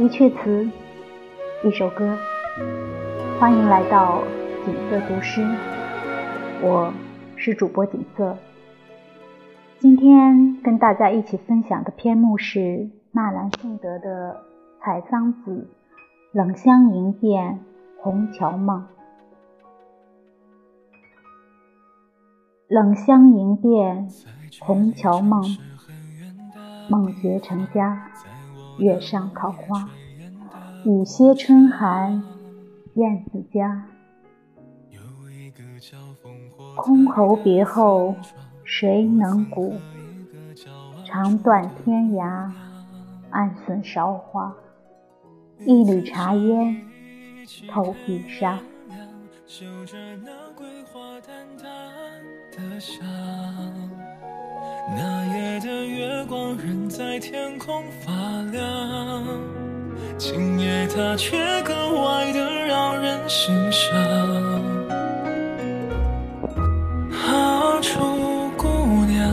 一阙词，一首歌，欢迎来到景色读诗，我是主播景色。今天跟大家一起分享的篇目是纳兰性德的《采桑子·冷香迎殿红桥梦》。冷香迎殿红桥梦，梦觉成家。月上桃花，雨歇春寒，燕子家。箜篌别后谁能鼓？长断天涯，暗损韶华。一缕茶烟透碧纱。那夜的月光仍在天空发亮，今夜它却格外的让人心伤。啊，楚姑娘，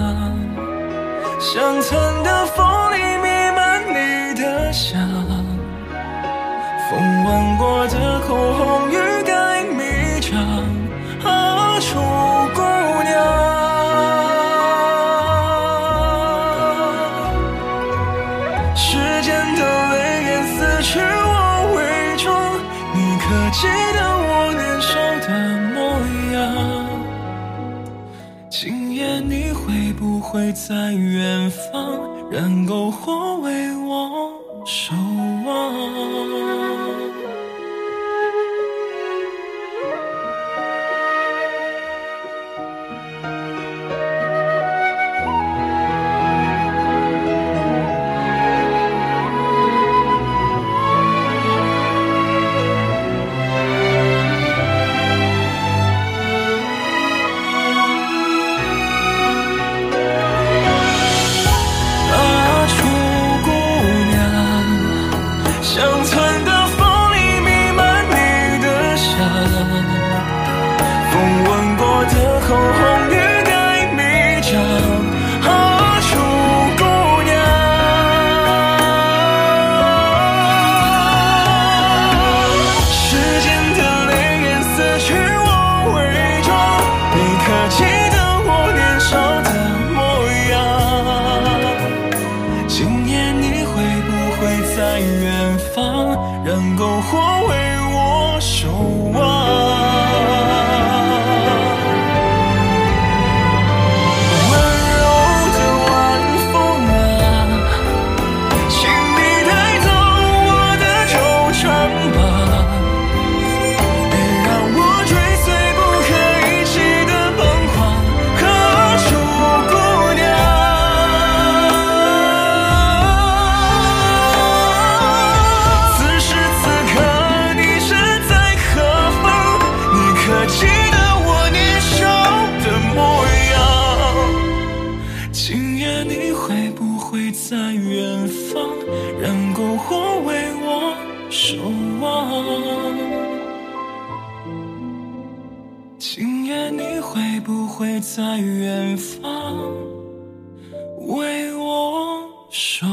乡村的风里弥漫你的香，风吻过的口红记得我年少的模样，今夜你会不会在远方，燃篝火为我守望？为我守望。今夜你会不会在远方？燃篝火为我守望。今夜你会不会在远方？为我守